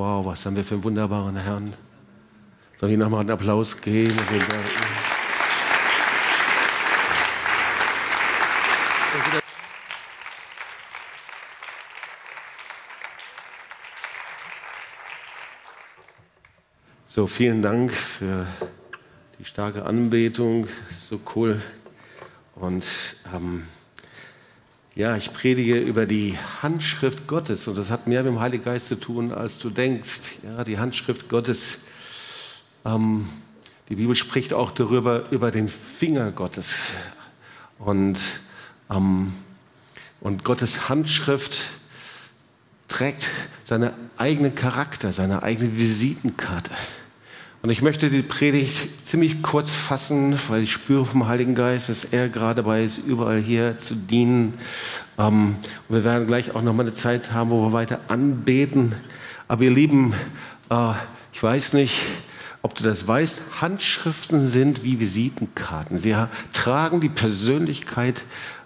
Wow, was haben wir für einen wunderbaren Herrn. Soll ich nochmal einen Applaus geben? So, vielen Dank für die starke Anbetung. So cool. Und ähm, ja, ich predige über die Handschrift Gottes und das hat mehr mit dem Heiligen Geist zu tun, als du denkst. Ja, die Handschrift Gottes. Ähm, die Bibel spricht auch darüber, über den Finger Gottes. Und, ähm, und Gottes Handschrift trägt seinen eigenen Charakter, seine eigene Visitenkarte. Und ich möchte die Predigt ziemlich kurz fassen, weil ich spüre vom Heiligen Geist, dass er gerade dabei ist, überall hier zu dienen. Ähm, und wir werden gleich auch noch mal eine Zeit haben, wo wir weiter anbeten. Aber ihr Lieben, äh, ich weiß nicht, ob du das weißt, Handschriften sind wie Visitenkarten. Sie tragen die Persönlichkeit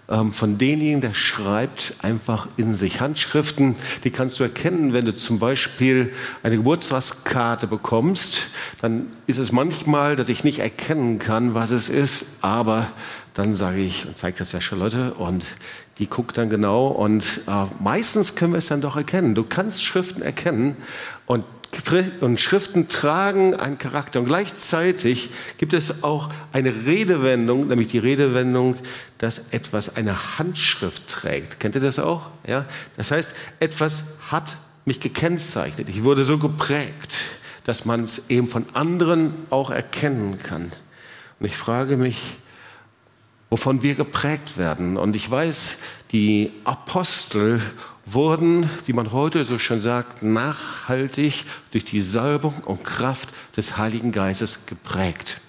ähm, von denjenigen, der schreibt, einfach in sich. Handschriften, die kannst du erkennen, wenn du zum Beispiel eine Geburtstagskarte bekommst, dann ist es manchmal, dass ich nicht erkennen kann, was es ist, aber dann sage ich und zeige das der Charlotte und die guckt dann genau und äh, meistens können wir es dann doch erkennen. Du kannst Schriften erkennen und und Schriften tragen einen Charakter. Und gleichzeitig gibt es auch eine Redewendung, nämlich die Redewendung, dass etwas eine Handschrift trägt. Kennt ihr das auch? Ja? Das heißt, etwas hat mich gekennzeichnet. Ich wurde so geprägt, dass man es eben von anderen auch erkennen kann. Und ich frage mich, wovon wir geprägt werden. Und ich weiß, die Apostel wurden, wie man heute so schön sagt, nachhaltig durch die Salbung und Kraft des Heiligen Geistes geprägt.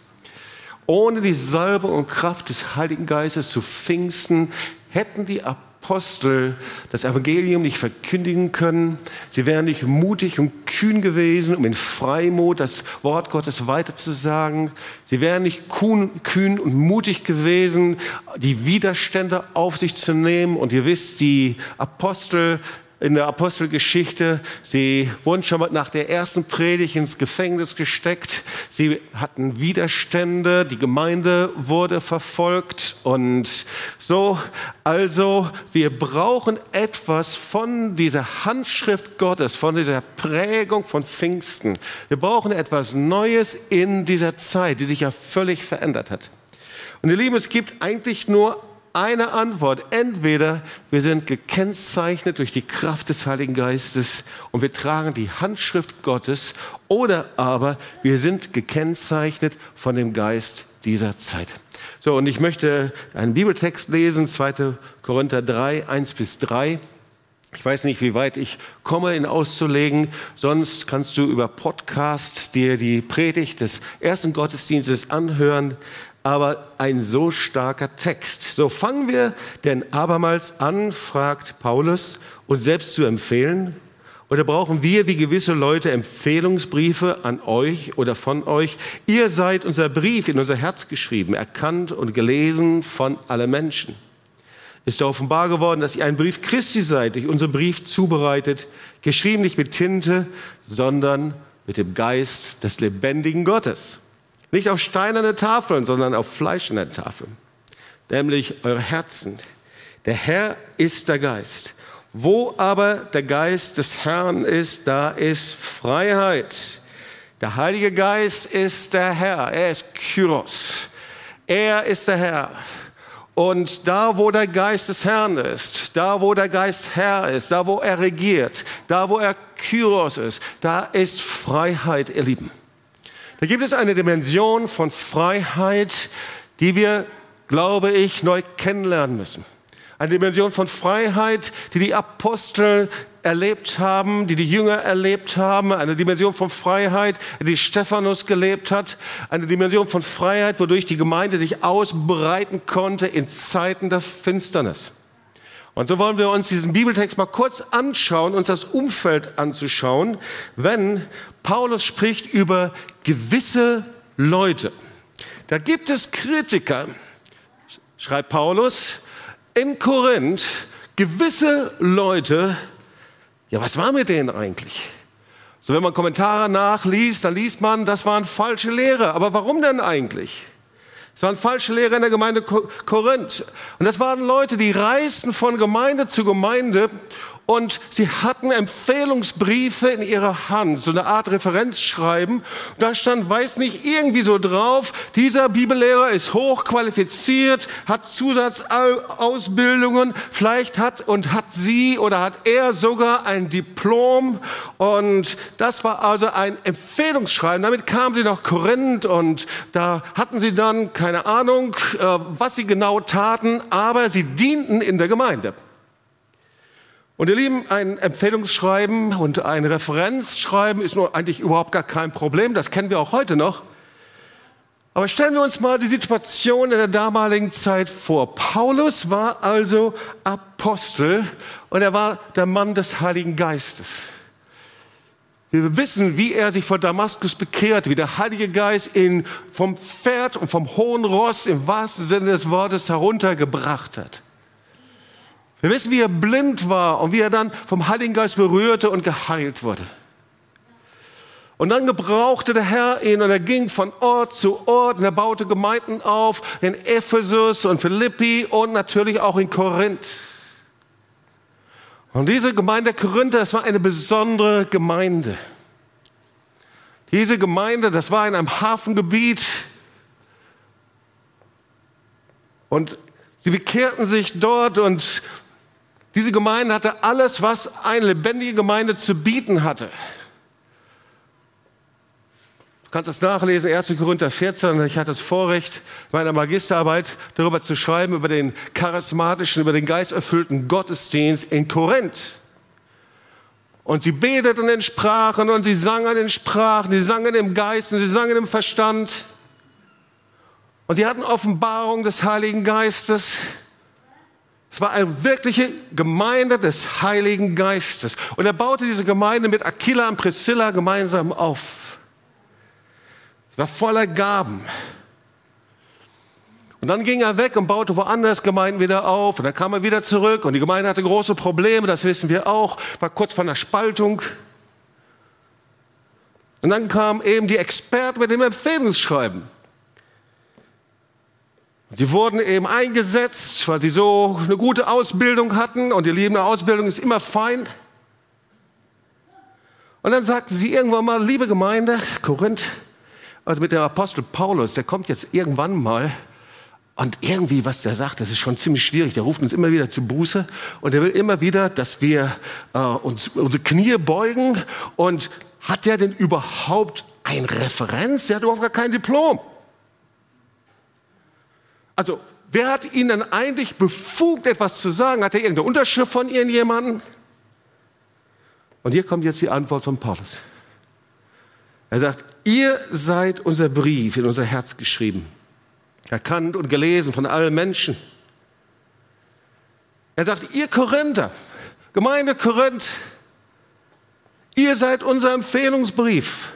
Ohne die Salbung und Kraft des Heiligen Geistes zu Pfingsten hätten die Apostel das Evangelium nicht verkündigen können. Sie wären nicht mutig und kühn gewesen, um in Freimut das Wort Gottes weiterzusagen. Sie wären nicht kühn und mutig gewesen, die Widerstände auf sich zu nehmen. Und ihr wisst, die Apostel in der Apostelgeschichte. Sie wurden schon nach der ersten Predigt ins Gefängnis gesteckt. Sie hatten Widerstände. Die Gemeinde wurde verfolgt. Und so, also, wir brauchen etwas von dieser Handschrift Gottes, von dieser Prägung von Pfingsten. Wir brauchen etwas Neues in dieser Zeit, die sich ja völlig verändert hat. Und ihr Lieben, es gibt eigentlich nur eine Antwort. Entweder wir sind gekennzeichnet durch die Kraft des Heiligen Geistes und wir tragen die Handschrift Gottes oder aber wir sind gekennzeichnet von dem Geist dieser Zeit. So, und ich möchte einen Bibeltext lesen, 2. Korinther 3, 1 bis 3. Ich weiß nicht, wie weit ich komme, ihn auszulegen. Sonst kannst du über Podcast dir die Predigt des ersten Gottesdienstes anhören aber ein so starker Text. So fangen wir denn abermals an, fragt Paulus, uns selbst zu empfehlen? Oder brauchen wir wie gewisse Leute Empfehlungsbriefe an euch oder von euch? Ihr seid unser Brief in unser Herz geschrieben, erkannt und gelesen von allen Menschen. Ist offenbar geworden, dass ihr ein Brief Christi seid, durch unseren Brief zubereitet, geschrieben nicht mit Tinte, sondern mit dem Geist des lebendigen Gottes nicht auf steinerne Tafeln, sondern auf fleischende Tafeln. Nämlich eure Herzen. Der Herr ist der Geist. Wo aber der Geist des Herrn ist, da ist Freiheit. Der Heilige Geist ist der Herr. Er ist Kyros. Er ist der Herr. Und da, wo der Geist des Herrn ist, da, wo der Geist Herr ist, da, wo er regiert, da, wo er Kyros ist, da ist Freiheit, ihr Lieben. Da gibt es eine Dimension von Freiheit, die wir, glaube ich, neu kennenlernen müssen. Eine Dimension von Freiheit, die die Apostel erlebt haben, die die Jünger erlebt haben, eine Dimension von Freiheit, die Stephanus gelebt hat, eine Dimension von Freiheit, wodurch die Gemeinde sich ausbreiten konnte in Zeiten der Finsternis. Und so wollen wir uns diesen Bibeltext mal kurz anschauen, uns das Umfeld anzuschauen, wenn Paulus spricht über gewisse Leute. Da gibt es Kritiker, schreibt Paulus, in Korinth gewisse Leute, ja, was war mit denen eigentlich? So, wenn man Kommentare nachliest, dann liest man, das waren falsche Lehre. Aber warum denn eigentlich? Es waren falsche Lehre in der Gemeinde Korinth. Und das waren Leute, die reisten von Gemeinde zu Gemeinde und sie hatten Empfehlungsbriefe in ihrer Hand, so eine Art Referenzschreiben. Da stand, weiß nicht, irgendwie so drauf, dieser Bibellehrer ist hochqualifiziert, hat Zusatzausbildungen, vielleicht hat und hat sie oder hat er sogar ein Diplom. Und das war also ein Empfehlungsschreiben. Damit kamen sie nach Korinth und da hatten sie dann keine Ahnung, äh, was sie genau taten, aber sie dienten in der Gemeinde. Und ihr Lieben, ein Empfehlungsschreiben und ein Referenzschreiben ist nur eigentlich überhaupt gar kein Problem. Das kennen wir auch heute noch. Aber stellen wir uns mal die Situation in der damaligen Zeit vor. Paulus war also Apostel und er war der Mann des Heiligen Geistes. Wir wissen, wie er sich vor Damaskus bekehrt, wie der Heilige Geist ihn vom Pferd und vom hohen Ross im wahrsten Sinne des Wortes heruntergebracht hat. Wir wissen, wie er blind war und wie er dann vom Heiligen Geist berührte und geheilt wurde. Und dann gebrauchte der Herr ihn und er ging von Ort zu Ort und er baute Gemeinden auf in Ephesus und Philippi und natürlich auch in Korinth. Und diese Gemeinde Korinther, das war eine besondere Gemeinde. Diese Gemeinde, das war in einem Hafengebiet und sie bekehrten sich dort und diese Gemeinde hatte alles, was eine lebendige Gemeinde zu bieten hatte. Du kannst das nachlesen, 1. Korinther 14. Ich hatte das Vorrecht, meiner Magisterarbeit darüber zu schreiben, über den charismatischen, über den geisterfüllten Gottesdienst in Korinth. Und sie beteten in Sprachen und sie sangen in Sprachen, sie sangen im Geist und sie sangen im Verstand. Und sie hatten Offenbarung des Heiligen Geistes. Es war eine wirkliche Gemeinde des Heiligen Geistes. Und er baute diese Gemeinde mit Aquila und Priscilla gemeinsam auf. Sie war voller Gaben. Und dann ging er weg und baute woanders Gemeinden wieder auf. Und dann kam er wieder zurück und die Gemeinde hatte große Probleme, das wissen wir auch, war kurz vor einer Spaltung. Und dann kam eben die Experten mit dem Empfehlungsschreiben. Sie wurden eben eingesetzt, weil sie so eine gute Ausbildung hatten und ihr Lieben, eine Ausbildung ist immer fein. Und dann sagten sie irgendwann mal, liebe Gemeinde, Korinth, also mit dem Apostel Paulus, der kommt jetzt irgendwann mal und irgendwie, was der sagt, das ist schon ziemlich schwierig. Der ruft uns immer wieder zu Buße und er will immer wieder, dass wir äh, uns unsere Knie beugen. Und hat der denn überhaupt ein Referenz? Der hat überhaupt gar kein Diplom. Also, wer hat Ihnen eigentlich befugt, etwas zu sagen? Hat er irgendeine Unterschrift von irgendjemandem? Und hier kommt jetzt die Antwort von Paulus. Er sagt, ihr seid unser Brief in unser Herz geschrieben, erkannt und gelesen von allen Menschen. Er sagt, ihr Korinther, Gemeinde Korinth, ihr seid unser Empfehlungsbrief.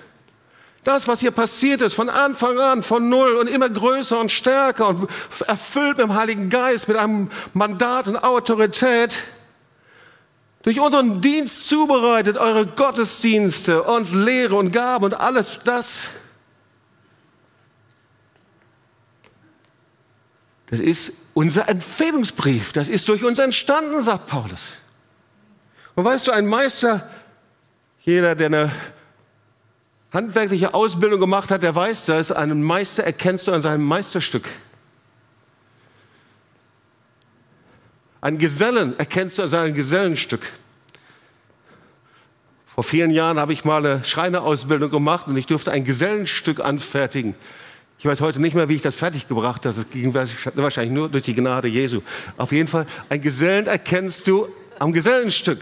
Das, was hier passiert ist, von Anfang an, von Null und immer größer und stärker und erfüllt mit dem Heiligen Geist, mit einem Mandat und Autorität, durch unseren Dienst zubereitet, eure Gottesdienste und Lehre und Gaben und alles das. Das ist unser Empfehlungsbrief. Das ist durch uns entstanden, sagt Paulus. Und weißt du, ein Meister, jeder, der eine handwerkliche Ausbildung gemacht hat, der weiß das, einen Meister erkennst du an seinem Meisterstück. Einen Gesellen erkennst du an seinem Gesellenstück. Vor vielen Jahren habe ich mal eine Schreinerausbildung gemacht und ich durfte ein Gesellenstück anfertigen. Ich weiß heute nicht mehr, wie ich das fertiggebracht habe. Das ging wahrscheinlich nur durch die Gnade Jesu. Auf jeden Fall, ein Gesellen erkennst du am Gesellenstück.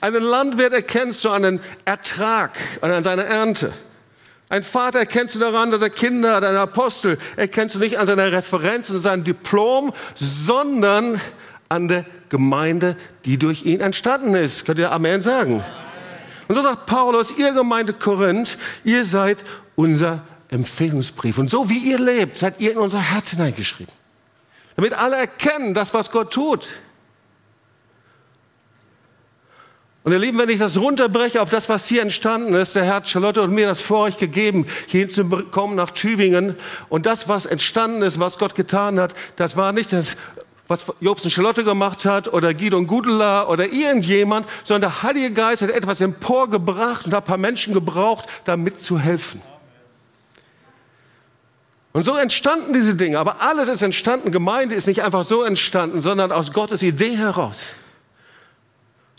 Einen Landwirt erkennst du an den Ertrag an seiner Ernte. Ein Vater erkennst du daran, dass er Kinder hat, ein Apostel erkennst du nicht an seiner Referenz und seinem Diplom, sondern an der Gemeinde, die durch ihn entstanden ist. Könnt ihr Amen sagen? Und so sagt Paulus, ihr Gemeinde Korinth, ihr seid unser Empfehlungsbrief. Und so wie ihr lebt, seid ihr in unser Herz hineingeschrieben. Damit alle erkennen, das, was Gott tut. Und ihr Lieben, wenn ich das runterbreche auf das, was hier entstanden ist, der Herr Charlotte und mir das vor euch gegeben, hier hinzukommen nach Tübingen. Und das, was entstanden ist, was Gott getan hat, das war nicht das, was Jobs und Charlotte gemacht hat oder Guido und Gudela oder irgendjemand, sondern der Heilige Geist hat etwas emporgebracht und hat ein paar Menschen gebraucht, da mitzuhelfen. Und so entstanden diese Dinge. Aber alles ist entstanden. Gemeinde ist nicht einfach so entstanden, sondern aus Gottes Idee heraus.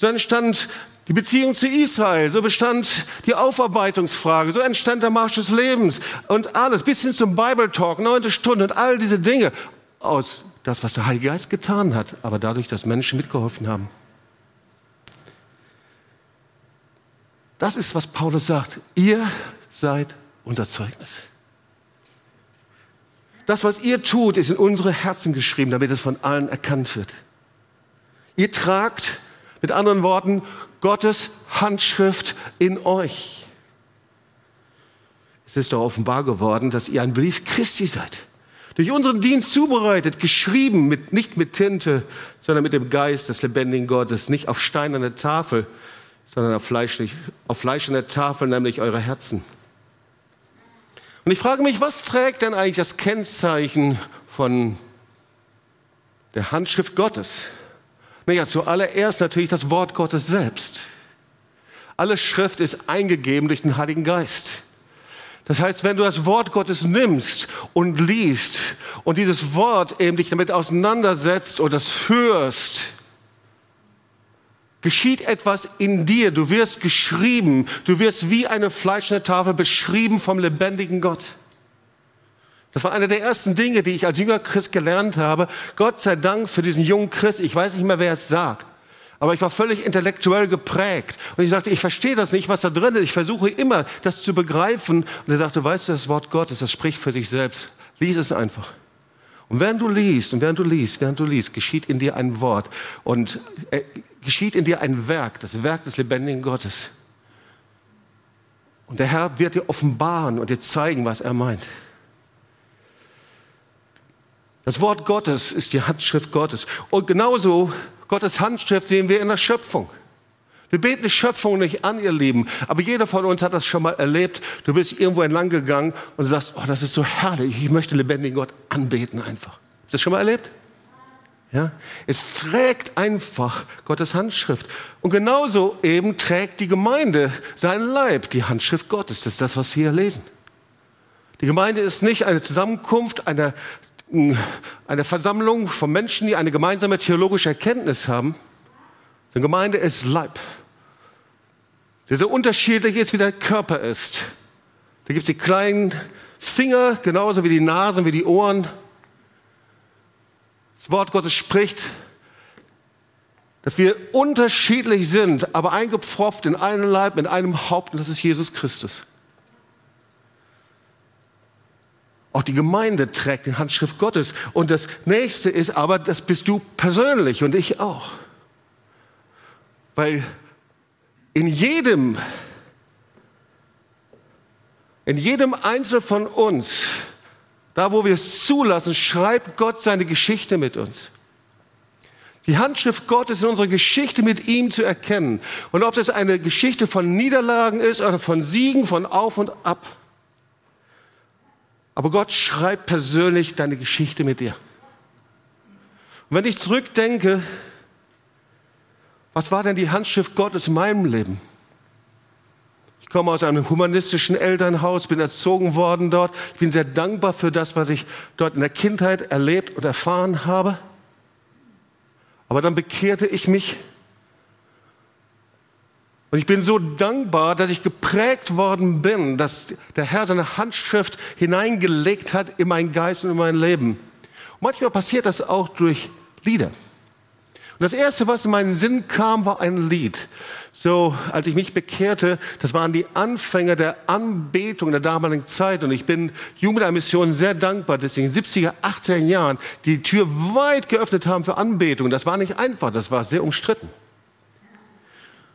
So entstand die Beziehung zu Israel, so bestand die Aufarbeitungsfrage, so entstand der Marsch des Lebens und alles, bis hin zum Bible Talk, neunte Stunde und all diese Dinge aus das, was der Heilige Geist getan hat, aber dadurch, dass Menschen mitgeholfen haben. Das ist, was Paulus sagt. Ihr seid unser Zeugnis. Das, was ihr tut, ist in unsere Herzen geschrieben, damit es von allen erkannt wird. Ihr tragt, mit anderen Worten, Gottes Handschrift in euch. Es ist doch offenbar geworden, dass ihr ein Brief Christi seid. Durch unseren Dienst zubereitet, geschrieben, mit, nicht mit Tinte, sondern mit dem Geist des lebendigen Gottes, nicht auf steinerne Tafel, sondern auf, fleischlich, auf fleischender Tafel, nämlich eure Herzen. Und ich frage mich, was trägt denn eigentlich das Kennzeichen von der Handschrift Gottes? Naja, zuallererst natürlich das Wort Gottes selbst. Alle Schrift ist eingegeben durch den Heiligen Geist. Das heißt, wenn du das Wort Gottes nimmst und liest und dieses Wort eben dich damit auseinandersetzt oder das hörst, geschieht etwas in dir. Du wirst geschrieben. Du wirst wie eine fleischende Tafel beschrieben vom lebendigen Gott. Das war eine der ersten Dinge, die ich als jünger Christ gelernt habe. Gott sei Dank für diesen jungen Christ. Ich weiß nicht mehr, wer es sagt. Aber ich war völlig intellektuell geprägt. Und ich sagte, ich verstehe das nicht, was da drin ist. Ich versuche immer, das zu begreifen. Und er sagte, weißt du, das Wort Gottes, das spricht für sich selbst. Lies es einfach. Und während du liest und während du liest, während du liest, geschieht in dir ein Wort und äh, geschieht in dir ein Werk, das Werk des lebendigen Gottes. Und der Herr wird dir offenbaren und dir zeigen, was er meint. Das Wort Gottes ist die Handschrift Gottes. Und genauso Gottes Handschrift sehen wir in der Schöpfung. Wir beten die Schöpfung nicht an, ihr Lieben, aber jeder von uns hat das schon mal erlebt. Du bist irgendwo entlang gegangen und sagst, oh, das ist so herrlich, ich möchte lebendigen Gott anbeten einfach. Hast du das schon mal erlebt? Ja? Es trägt einfach Gottes Handschrift. Und genauso eben trägt die Gemeinde seinen Leib, die Handschrift Gottes. Das ist das, was wir hier lesen. Die Gemeinde ist nicht eine Zusammenkunft einer, eine Versammlung von Menschen, die eine gemeinsame theologische Erkenntnis haben. Die Gemeinde ist Leib der so unterschiedlich ist, wie der Körper ist. Da gibt es die kleinen Finger, genauso wie die Nasen, wie die Ohren. Das Wort Gottes spricht, dass wir unterschiedlich sind, aber eingepfropft in einem Leib, in einem Haupt, und das ist Jesus Christus. Auch die Gemeinde trägt die Handschrift Gottes. Und das nächste ist aber, das bist du persönlich und ich auch. Weil in jedem, in jedem Einzelnen von uns, da wo wir es zulassen, schreibt Gott seine Geschichte mit uns. Die Handschrift Gottes in unserer Geschichte mit ihm zu erkennen. Und ob das eine Geschichte von Niederlagen ist oder von Siegen, von Auf und Ab. Aber Gott schreibt persönlich deine Geschichte mit dir. Und wenn ich zurückdenke, was war denn die Handschrift Gottes in meinem Leben? Ich komme aus einem humanistischen Elternhaus, bin erzogen worden dort. Ich bin sehr dankbar für das, was ich dort in der Kindheit erlebt und erfahren habe. Aber dann bekehrte ich mich. Und ich bin so dankbar, dass ich geprägt worden bin, dass der Herr seine Handschrift hineingelegt hat in meinen Geist und in mein Leben. Und manchmal passiert das auch durch Lieder. Und das erste, was in meinen Sinn kam, war ein Lied. So, als ich mich bekehrte, das waren die Anfänge der Anbetung der damaligen Zeit. Und ich bin Jugendmission sehr dankbar, dass in den 70er, 80er Jahren die Tür weit geöffnet haben für Anbetung. Das war nicht einfach, das war sehr umstritten.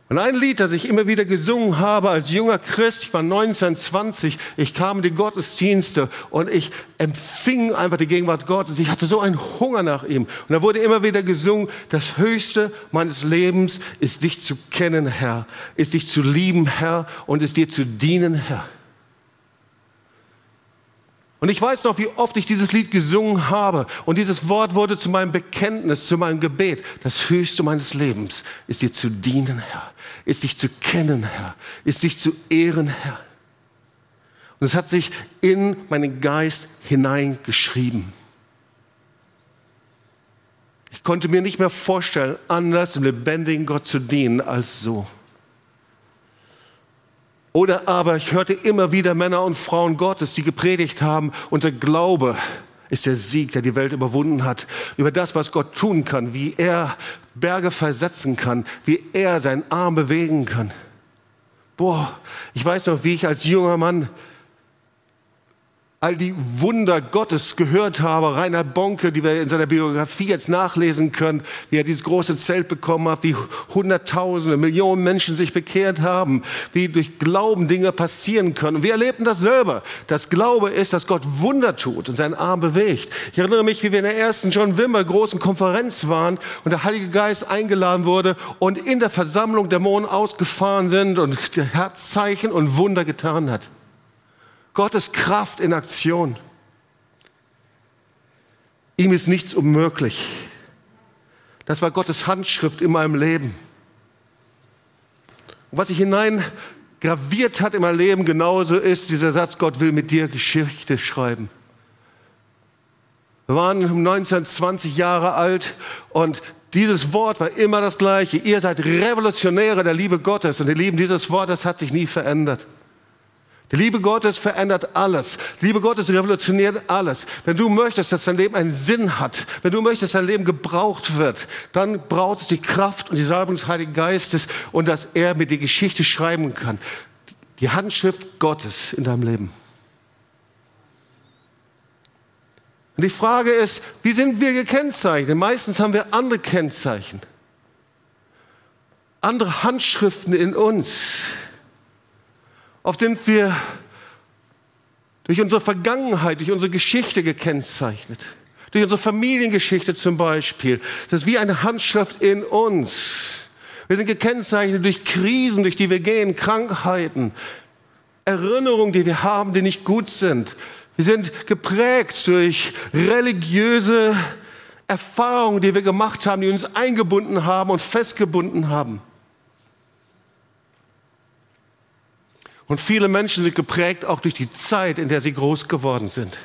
Und ein Lied, das ich immer wieder gesungen habe als junger Christ, ich war 19, 20, ich kam in die Gottesdienste und ich empfing einfach die Gegenwart Gottes. Ich hatte so einen Hunger nach ihm. Und da wurde immer wieder gesungen, das Höchste meines Lebens ist dich zu kennen, Herr, ist dich zu lieben, Herr, und ist dir zu dienen, Herr. Und ich weiß noch, wie oft ich dieses Lied gesungen habe. Und dieses Wort wurde zu meinem Bekenntnis, zu meinem Gebet. Das Höchste meines Lebens ist dir zu dienen, Herr. Ist dich zu kennen, Herr. Ist dich zu ehren, Herr. Und es hat sich in meinen Geist hineingeschrieben. Ich konnte mir nicht mehr vorstellen, anders dem lebendigen Gott zu dienen als so. Oder aber ich hörte immer wieder Männer und Frauen Gottes, die gepredigt haben, und der Glaube ist der Sieg, der die Welt überwunden hat, über das, was Gott tun kann, wie er Berge versetzen kann, wie er seinen Arm bewegen kann. Boah, ich weiß noch, wie ich als junger Mann all die Wunder Gottes gehört habe. Rainer Bonke, die wir in seiner Biografie jetzt nachlesen können, wie er dieses große Zelt bekommen hat, wie Hunderttausende, Millionen Menschen sich bekehrt haben, wie durch Glauben Dinge passieren können. Und wir erlebten das selber. Das Glaube ist, dass Gott Wunder tut und seinen Arm bewegt. Ich erinnere mich, wie wir in der ersten John Wimmer großen Konferenz waren und der Heilige Geist eingeladen wurde und in der Versammlung Dämonen ausgefahren sind und der Herr Zeichen und Wunder getan hat. Gottes Kraft in Aktion. Ihm ist nichts unmöglich. Das war Gottes Handschrift in meinem Leben. Und was sich hineingraviert hat in mein Leben, genauso ist dieser Satz, Gott will mit dir Geschichte schreiben. Wir waren 19, 20 Jahre alt und dieses Wort war immer das gleiche. Ihr seid Revolutionäre der Liebe Gottes und ihr Lieben, dieses Wort, das hat sich nie verändert. Die Liebe Gottes verändert alles. Die Liebe Gottes revolutioniert alles. Wenn du möchtest, dass dein Leben einen Sinn hat, wenn du möchtest, dass dein Leben gebraucht wird, dann braucht es die Kraft und die Salbung des Heiligen Geistes und dass er mit die Geschichte schreiben kann. Die Handschrift Gottes in deinem Leben. Und die Frage ist, wie sind wir gekennzeichnet? Meistens haben wir andere Kennzeichen. Andere Handschriften in uns. Oft sind wir durch unsere Vergangenheit, durch unsere Geschichte gekennzeichnet. Durch unsere Familiengeschichte zum Beispiel. Das ist wie eine Handschrift in uns. Wir sind gekennzeichnet durch Krisen, durch die wir gehen, Krankheiten, Erinnerungen, die wir haben, die nicht gut sind. Wir sind geprägt durch religiöse Erfahrungen, die wir gemacht haben, die uns eingebunden haben und festgebunden haben. Und viele Menschen sind geprägt auch durch die Zeit, in der sie groß geworden sind.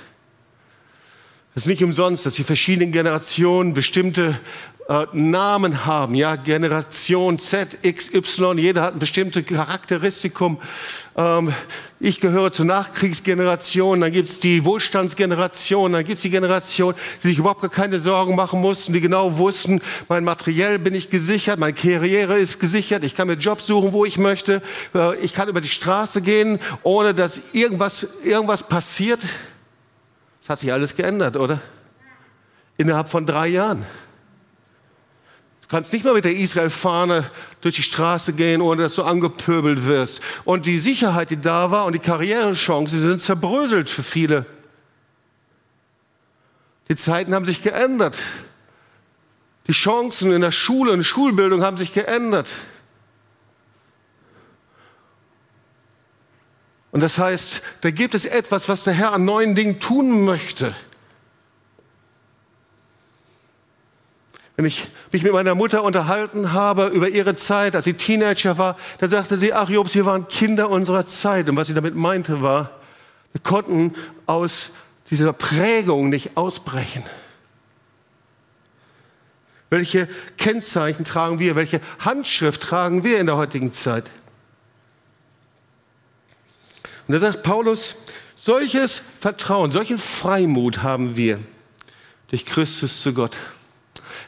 Es ist nicht umsonst, dass die verschiedenen Generationen bestimmte äh, Namen haben. Ja, Generation Z, X, Y, jeder hat ein bestimmtes Charakteristikum. Ähm, ich gehöre zur Nachkriegsgeneration, dann gibt's die Wohlstandsgeneration, dann gibt's die Generation, die sich überhaupt keine Sorgen machen mussten, die genau wussten, mein Materiell bin ich gesichert, meine Karriere ist gesichert, ich kann mir Jobs suchen, wo ich möchte, äh, ich kann über die Straße gehen, ohne dass irgendwas, irgendwas passiert. Das hat sich alles geändert, oder? Innerhalb von drei Jahren kannst nicht mal mit der Israel-Fahne durch die Straße gehen, ohne dass du angepöbelt wirst. Und die Sicherheit, die da war und die Karrierechancen, die sind zerbröselt für viele. Die Zeiten haben sich geändert. Die Chancen in der Schule und Schulbildung haben sich geändert. Und das heißt, da gibt es etwas, was der Herr an neuen Dingen tun möchte. Wenn ich mich mit meiner Mutter unterhalten habe über ihre Zeit, als sie Teenager war, dann sagte sie, ach Jobs, wir waren Kinder unserer Zeit. Und was sie damit meinte war, wir konnten aus dieser Prägung nicht ausbrechen. Welche Kennzeichen tragen wir? Welche Handschrift tragen wir in der heutigen Zeit? Und da sagt Paulus, solches Vertrauen, solchen Freimut haben wir durch Christus zu Gott.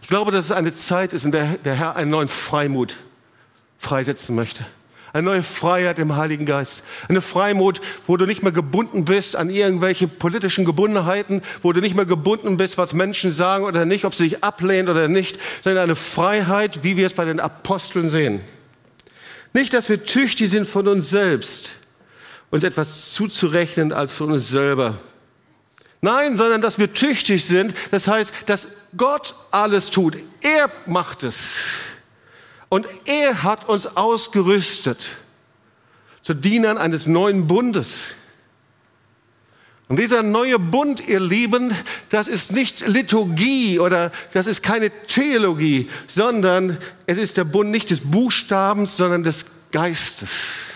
Ich glaube, dass es eine Zeit ist, in der der Herr einen neuen Freimut freisetzen möchte. Eine neue Freiheit im Heiligen Geist. Eine Freimut, wo du nicht mehr gebunden bist an irgendwelche politischen Gebundenheiten, wo du nicht mehr gebunden bist, was Menschen sagen oder nicht, ob sie dich ablehnen oder nicht, sondern eine Freiheit, wie wir es bei den Aposteln sehen. Nicht, dass wir tüchtig sind von uns selbst, uns etwas zuzurechnen als von uns selber. Nein, sondern dass wir tüchtig sind. Das heißt, dass Gott alles tut. Er macht es. Und er hat uns ausgerüstet zu Dienern eines neuen Bundes. Und dieser neue Bund, ihr Lieben, das ist nicht Liturgie oder das ist keine Theologie, sondern es ist der Bund nicht des Buchstabens, sondern des Geistes.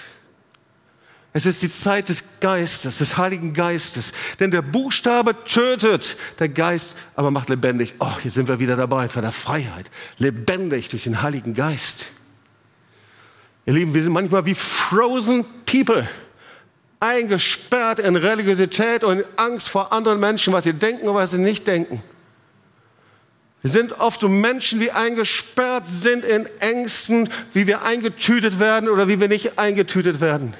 Es ist die Zeit des Geistes, des Heiligen Geistes. Denn der Buchstabe tötet, der Geist aber macht lebendig. Oh, hier sind wir wieder dabei für der Freiheit. Lebendig durch den Heiligen Geist. Ihr Lieben, wir sind manchmal wie frozen people eingesperrt in Religiosität und Angst vor anderen Menschen, was sie denken und was sie nicht denken. Wir sind oft so Menschen, die eingesperrt sind in Ängsten, wie wir eingetütet werden oder wie wir nicht eingetütet werden.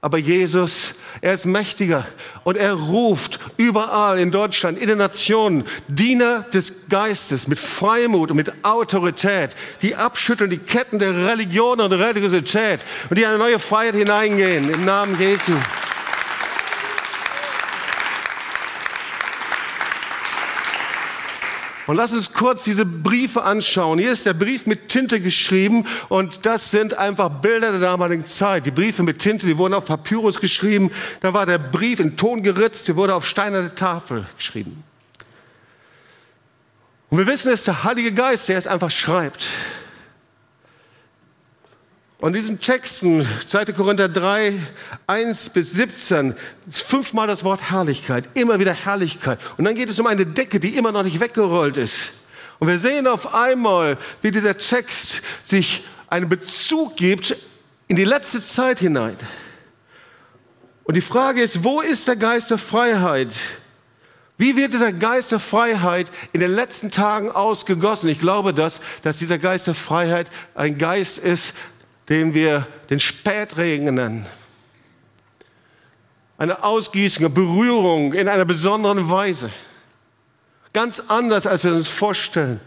Aber Jesus, er ist mächtiger und er ruft überall in Deutschland, in den Nationen, Diener des Geistes mit Freimut und mit Autorität, die abschütteln die Ketten der Religion und Religiosität und die eine neue Freiheit hineingehen im Namen Jesu. Und lass uns kurz diese Briefe anschauen. Hier ist der Brief mit Tinte geschrieben und das sind einfach Bilder der damaligen Zeit. Die Briefe mit Tinte, die wurden auf Papyrus geschrieben. Da war der Brief in Ton geritzt, der wurde auf steinerne Tafel geschrieben. Und wir wissen, es der Heilige Geist, der es einfach schreibt. Und diesen Texten, 2. Korinther 3, 1 bis 17, fünfmal das Wort Herrlichkeit, immer wieder Herrlichkeit. Und dann geht es um eine Decke, die immer noch nicht weggerollt ist. Und wir sehen auf einmal, wie dieser Text sich einen Bezug gibt in die letzte Zeit hinein. Und die Frage ist, wo ist der Geist der Freiheit? Wie wird dieser Geist der Freiheit in den letzten Tagen ausgegossen? Ich glaube, dass, dass dieser Geist der Freiheit ein Geist ist, den wir den Spätregen nennen. Eine Ausgießung, eine Berührung in einer besonderen Weise. Ganz anders, als wir uns vorstellen.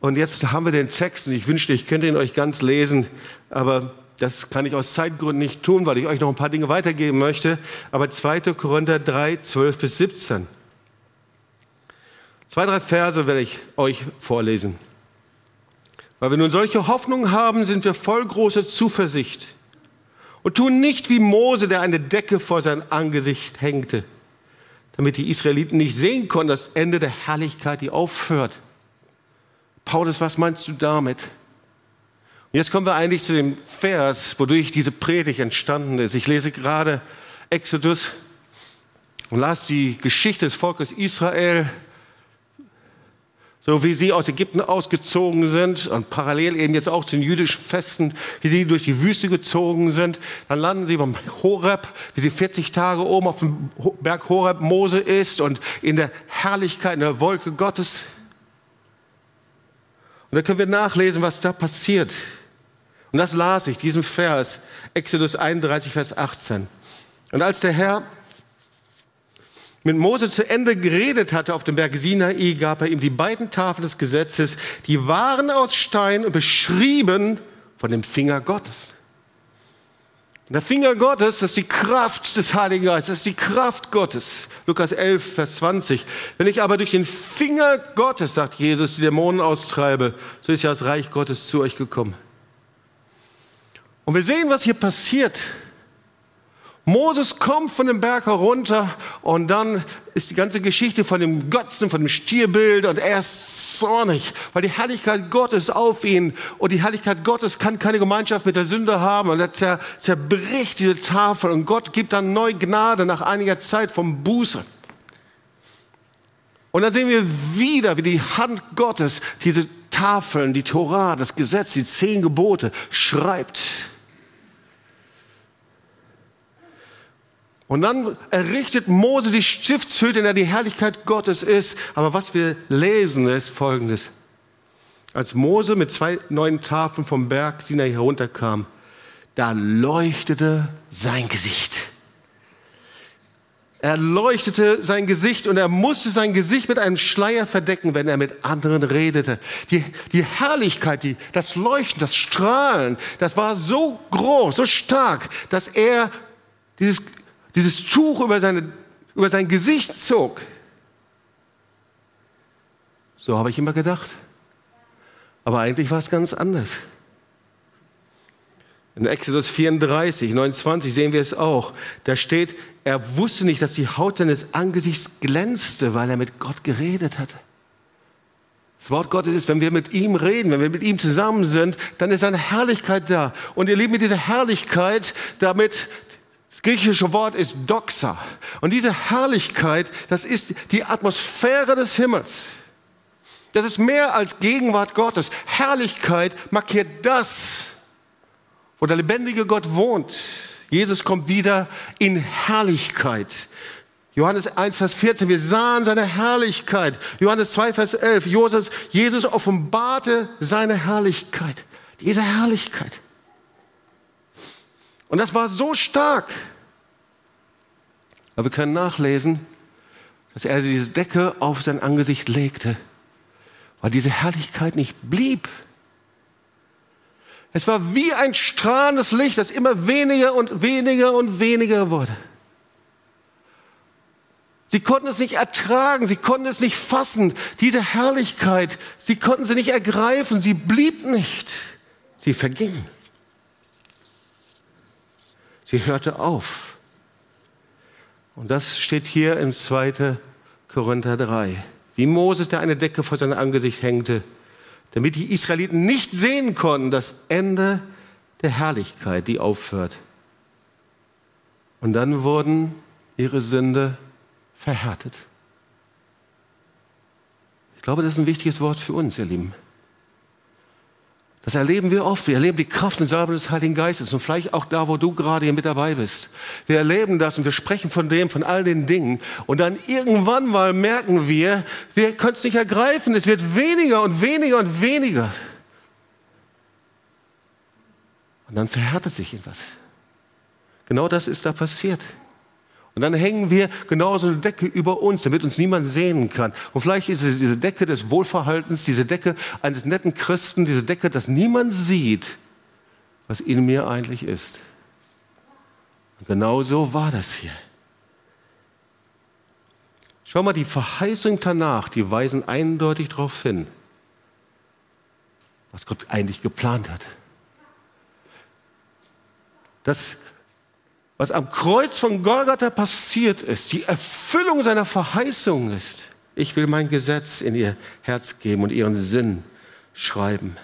Und jetzt haben wir den Text und ich wünschte, ich könnte ihn euch ganz lesen, aber das kann ich aus Zeitgründen nicht tun, weil ich euch noch ein paar Dinge weitergeben möchte. Aber 2. Korinther 3, 12 bis 17. Zwei, drei Verse werde ich euch vorlesen. Weil wir nun solche Hoffnung haben, sind wir voll großer Zuversicht und tun nicht wie Mose, der eine Decke vor sein Angesicht hängte, damit die Israeliten nicht sehen konnten, das Ende der Herrlichkeit, die aufhört. Paulus, was meinst du damit? Und jetzt kommen wir eigentlich zu dem Vers, wodurch diese Predigt entstanden ist. Ich lese gerade Exodus und las die Geschichte des Volkes Israel so wie sie aus Ägypten ausgezogen sind und parallel eben jetzt auch zu den jüdischen Festen, wie sie durch die Wüste gezogen sind. Dann landen sie beim Horeb, wie sie 40 Tage oben auf dem Berg Horeb Mose ist und in der Herrlichkeit, in der Wolke Gottes. Und da können wir nachlesen, was da passiert. Und das las ich, diesen Vers, Exodus 31, Vers 18. Und als der Herr mit Mose zu Ende geredet hatte auf dem Berg Sinai, gab er ihm die beiden Tafeln des Gesetzes, die waren aus Stein und beschrieben von dem Finger Gottes. Und der Finger Gottes, das ist die Kraft des Heiligen Geistes, das ist die Kraft Gottes. Lukas 11, Vers 20. Wenn ich aber durch den Finger Gottes, sagt Jesus, die Dämonen austreibe, so ist ja das Reich Gottes zu euch gekommen. Und wir sehen, was hier passiert. Moses kommt von dem Berg herunter und dann ist die ganze Geschichte von dem Götzen, von dem Stierbild und er ist zornig, weil die Herrlichkeit Gottes auf ihn und die Herrlichkeit Gottes kann keine Gemeinschaft mit der Sünde haben und er zer, zerbricht diese Tafel und Gott gibt dann neu Gnade nach einiger Zeit vom Buße. Und dann sehen wir wieder, wie die Hand Gottes diese Tafeln, die Torah, das Gesetz, die zehn Gebote schreibt. Und dann errichtet Mose die Stiftshütte, in der die Herrlichkeit Gottes ist. Aber was wir lesen, ist Folgendes. Als Mose mit zwei neuen Tafeln vom Berg Sinai herunterkam, da leuchtete sein Gesicht. Er leuchtete sein Gesicht und er musste sein Gesicht mit einem Schleier verdecken, wenn er mit anderen redete. Die, die Herrlichkeit, die, das Leuchten, das Strahlen, das war so groß, so stark, dass er dieses, dieses Tuch über, seine, über sein Gesicht zog. So habe ich immer gedacht. Aber eigentlich war es ganz anders. In Exodus 34, 29 sehen wir es auch. Da steht, er wusste nicht, dass die Haut seines Angesichts glänzte, weil er mit Gott geredet hatte. Das Wort Gottes ist, wenn wir mit ihm reden, wenn wir mit ihm zusammen sind, dann ist seine Herrlichkeit da. Und ihr Lieben, mit dieser Herrlichkeit, damit, das griechische Wort ist Doxa. Und diese Herrlichkeit, das ist die Atmosphäre des Himmels. Das ist mehr als Gegenwart Gottes. Herrlichkeit markiert das, wo der lebendige Gott wohnt. Jesus kommt wieder in Herrlichkeit. Johannes 1, Vers 14, wir sahen seine Herrlichkeit. Johannes 2, Vers 11, Jesus, Jesus offenbarte seine Herrlichkeit. Diese Herrlichkeit. Und das war so stark. Aber wir können nachlesen, dass er diese Decke auf sein Angesicht legte, weil diese Herrlichkeit nicht blieb. Es war wie ein strahlendes Licht, das immer weniger und weniger und weniger wurde. Sie konnten es nicht ertragen, sie konnten es nicht fassen. Diese Herrlichkeit, sie konnten sie nicht ergreifen, sie blieb nicht. Sie verging. Sie hörte auf. Und das steht hier im 2. Korinther 3. Wie Moses, der eine Decke vor seinem Angesicht hängte, damit die Israeliten nicht sehen konnten das Ende der Herrlichkeit, die aufhört. Und dann wurden ihre Sünde verhärtet. Ich glaube, das ist ein wichtiges Wort für uns, ihr Lieben. Das erleben wir oft. Wir erleben die Kraft und Salbe des Heiligen Geistes und vielleicht auch da, wo du gerade hier mit dabei bist. Wir erleben das und wir sprechen von dem, von all den Dingen. Und dann irgendwann mal merken wir, wir können es nicht ergreifen. Es wird weniger und weniger und weniger. Und dann verhärtet sich etwas. Genau das ist da passiert. Und dann hängen wir genauso eine Decke über uns, damit uns niemand sehen kann. Und vielleicht ist es diese Decke des Wohlverhaltens, diese Decke eines netten Christen, diese Decke, dass niemand sieht, was in mir eigentlich ist. Und genau so war das hier. Schau mal, die Verheißung danach, die weisen eindeutig darauf hin, was Gott eigentlich geplant hat. Dass was am Kreuz von Golgatha passiert ist, die Erfüllung seiner Verheißung ist. Ich will mein Gesetz in ihr Herz geben und ihren Sinn schreiben.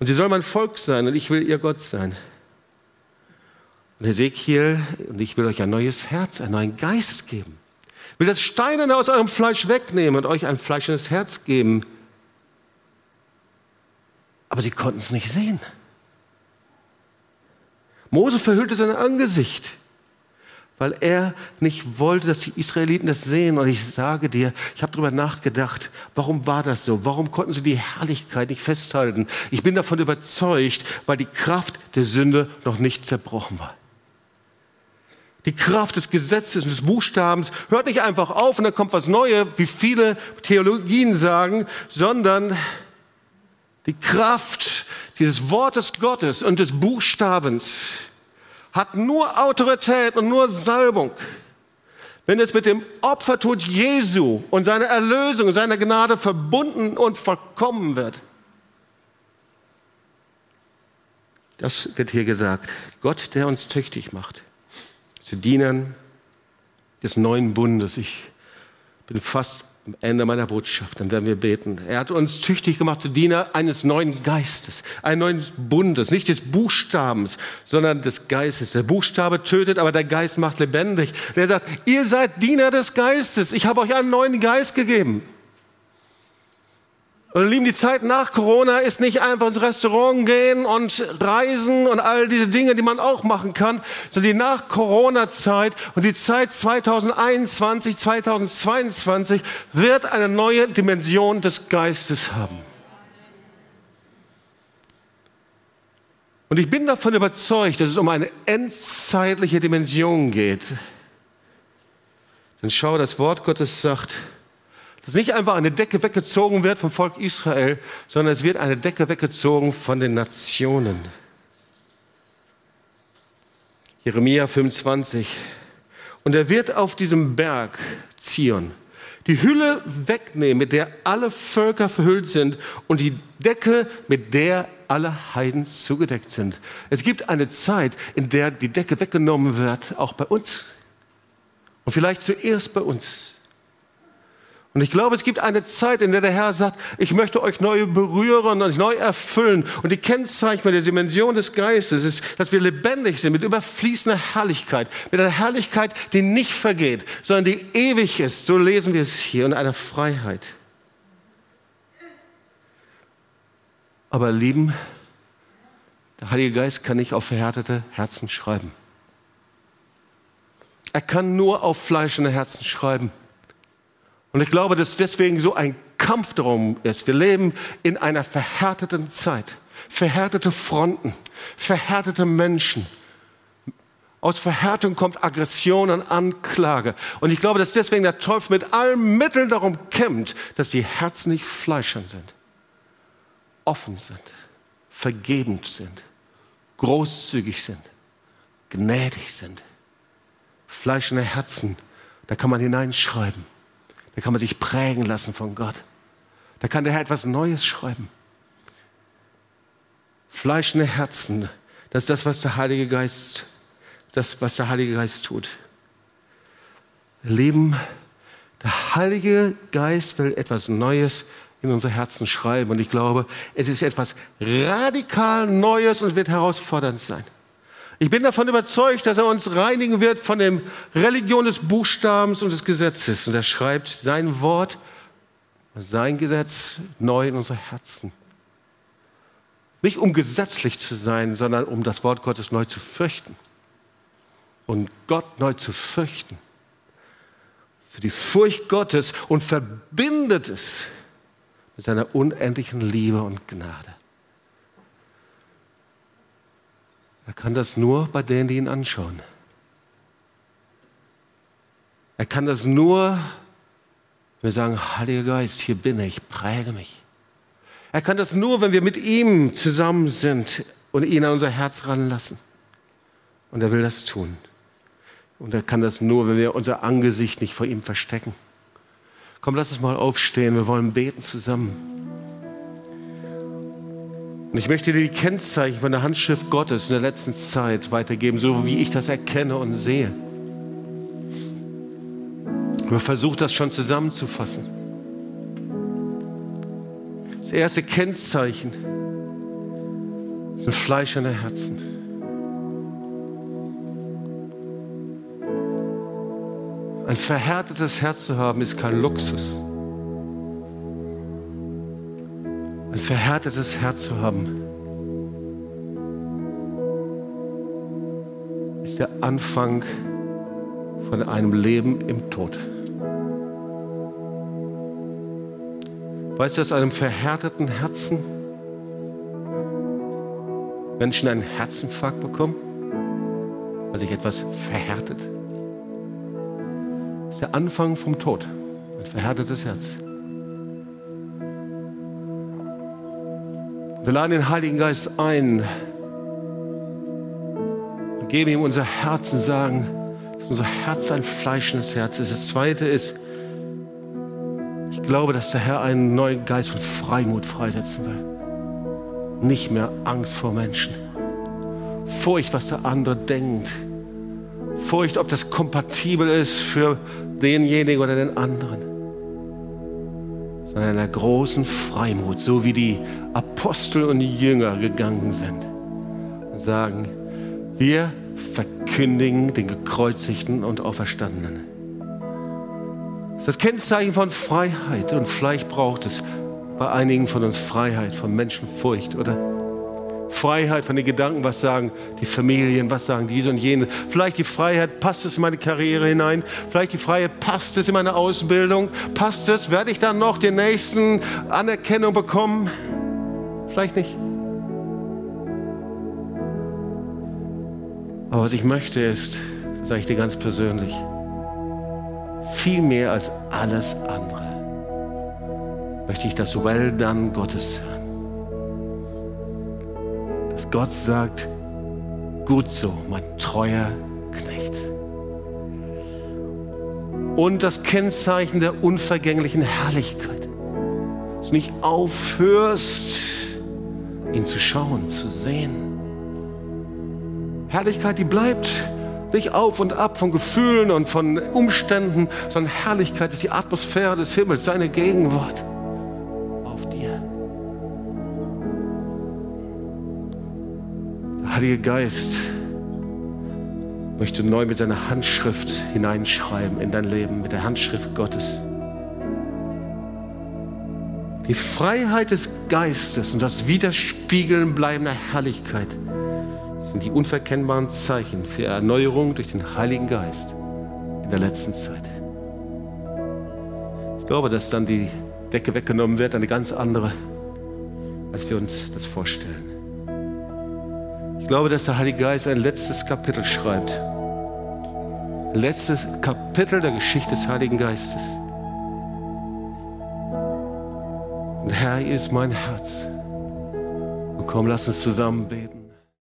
Und sie soll mein Volk sein und ich will ihr Gott sein. Und Ezekiel, und ich will euch ein neues Herz, einen neuen Geist geben. Ich will das Steinerne aus eurem Fleisch wegnehmen und euch ein fleischendes Herz geben. Aber sie konnten es nicht sehen. Mose verhüllte sein Angesicht, weil er nicht wollte, dass die Israeliten das sehen. Und ich sage dir, ich habe darüber nachgedacht, warum war das so? Warum konnten sie die Herrlichkeit nicht festhalten? Ich bin davon überzeugt, weil die Kraft der Sünde noch nicht zerbrochen war. Die Kraft des Gesetzes und des Buchstabens hört nicht einfach auf und dann kommt was Neues, wie viele Theologien sagen, sondern die Kraft dieses Wortes Gottes und des Buchstabens hat nur Autorität und nur Salbung, wenn es mit dem Opfertod Jesu und seiner Erlösung und seiner Gnade verbunden und vollkommen wird. Das wird hier gesagt. Gott, der uns tüchtig macht, zu Dienern des neuen Bundes. Ich bin fast am Ende meiner Botschaft, dann werden wir beten. Er hat uns tüchtig gemacht zu Diener eines neuen Geistes, eines neuen Bundes, nicht des Buchstabens, sondern des Geistes. Der Buchstabe tötet, aber der Geist macht lebendig. Der sagt, ihr seid Diener des Geistes. Ich habe euch einen neuen Geist gegeben. Und lieben, die Zeit nach Corona ist nicht einfach ins Restaurant gehen und reisen und all diese Dinge, die man auch machen kann, sondern die nach Corona-Zeit und die Zeit 2021, 2022 wird eine neue Dimension des Geistes haben. Und ich bin davon überzeugt, dass es um eine endzeitliche Dimension geht. Denn schau, das Wort Gottes sagt, dass nicht einfach eine Decke weggezogen wird vom Volk Israel, sondern es wird eine Decke weggezogen von den Nationen. Jeremia 25. Und er wird auf diesem Berg Zion die Hülle wegnehmen, mit der alle Völker verhüllt sind und die Decke, mit der alle Heiden zugedeckt sind. Es gibt eine Zeit, in der die Decke weggenommen wird, auch bei uns. Und vielleicht zuerst bei uns. Und ich glaube, es gibt eine Zeit, in der der Herr sagt, ich möchte euch neu berühren und neu erfüllen. Und die Kennzeichen der Dimension des Geistes ist, dass wir lebendig sind mit überfließender Herrlichkeit, mit einer Herrlichkeit, die nicht vergeht, sondern die ewig ist. So lesen wir es hier und einer Freiheit. Aber lieben, der Heilige Geist kann nicht auf verhärtete Herzen schreiben. Er kann nur auf fleischende Herzen schreiben. Und ich glaube, dass deswegen so ein Kampf darum ist. Wir leben in einer verhärteten Zeit. Verhärtete Fronten, verhärtete Menschen. Aus Verhärtung kommt Aggression und Anklage. Und ich glaube, dass deswegen der Teufel mit allen Mitteln darum kämpft, dass die Herzen nicht fleischern sind, offen sind, vergebend sind, großzügig sind, gnädig sind. Fleischende Herzen, da kann man hineinschreiben. Da kann man sich prägen lassen von Gott. Da kann der Herr etwas Neues schreiben. Fleischende Herzen, das ist das, was der Heilige Geist, das, was der Heilige Geist tut. Leben, der Heilige Geist will etwas Neues in unsere Herzen schreiben. Und ich glaube, es ist etwas radikal Neues und wird herausfordernd sein. Ich bin davon überzeugt, dass er uns reinigen wird von der Religion des Buchstabens und des Gesetzes. Und er schreibt sein Wort, sein Gesetz neu in unsere Herzen. Nicht um gesetzlich zu sein, sondern um das Wort Gottes neu zu fürchten. Und Gott neu zu fürchten. Für die Furcht Gottes und verbindet es mit seiner unendlichen Liebe und Gnade. Er kann das nur bei denen, die ihn anschauen. Er kann das nur, wenn wir sagen, Heiliger Geist, hier bin ich, präge mich. Er kann das nur, wenn wir mit ihm zusammen sind und ihn an unser Herz ranlassen. Und er will das tun. Und er kann das nur, wenn wir unser Angesicht nicht vor ihm verstecken. Komm, lass uns mal aufstehen. Wir wollen beten zusammen. Und ich möchte dir die Kennzeichen von der Handschrift Gottes in der letzten Zeit weitergeben, so wie ich das erkenne und sehe. Aber versuch das schon zusammenzufassen. Das erste Kennzeichen sind fleischende Herzen. Ein verhärtetes Herz zu haben, ist kein Luxus. Ein verhärtetes Herz zu haben, ist der Anfang von einem Leben im Tod. Weißt du, dass einem verhärteten Herzen Menschen einen Herzinfarkt bekommen, weil sich etwas verhärtet? Das ist der Anfang vom Tod, ein verhärtetes Herz. Wir laden den Heiligen Geist ein und geben ihm unser Herz und sagen, dass unser Herz ein fleischendes Herz ist. Das zweite ist, ich glaube, dass der Herr einen neuen Geist von Freimut freisetzen will. Nicht mehr Angst vor Menschen. Furcht, was der andere denkt. Furcht, ob das kompatibel ist für denjenigen oder den anderen sondern einer großen Freimut, so wie die Apostel und die Jünger gegangen sind und sagen, wir verkündigen den gekreuzigten und auferstandenen. Das ist das Kennzeichen von Freiheit und vielleicht braucht es bei einigen von uns Freiheit von Menschenfurcht, oder? Freiheit von den Gedanken, was sagen die Familien, was sagen diese und jene. Vielleicht die Freiheit, passt es in meine Karriere hinein? Vielleicht die Freiheit, passt es in meine Ausbildung? Passt es, werde ich dann noch den nächsten Anerkennung bekommen? Vielleicht nicht. Aber was ich möchte ist, sage ich dir ganz persönlich, viel mehr als alles andere, möchte ich das Well dann Gottes hören. Dass Gott sagt, gut so, mein treuer Knecht. Und das Kennzeichen der unvergänglichen Herrlichkeit, dass du nicht aufhörst, ihn zu schauen, zu sehen. Herrlichkeit, die bleibt nicht auf und ab von Gefühlen und von Umständen, sondern Herrlichkeit ist die Atmosphäre des Himmels, seine Gegenwart Heilige Geist möchte neu mit seiner Handschrift hineinschreiben in dein Leben, mit der Handschrift Gottes. Die Freiheit des Geistes und das Widerspiegeln bleibender Herrlichkeit sind die unverkennbaren Zeichen für Erneuerung durch den Heiligen Geist in der letzten Zeit. Ich glaube, dass dann die Decke weggenommen wird, eine ganz andere, als wir uns das vorstellen. Ich glaube, dass der Heilige Geist ein letztes Kapitel schreibt. Letztes Kapitel der Geschichte des Heiligen Geistes. Und Herr, hier ist mein Herz. Und komm, lass uns zusammen beten.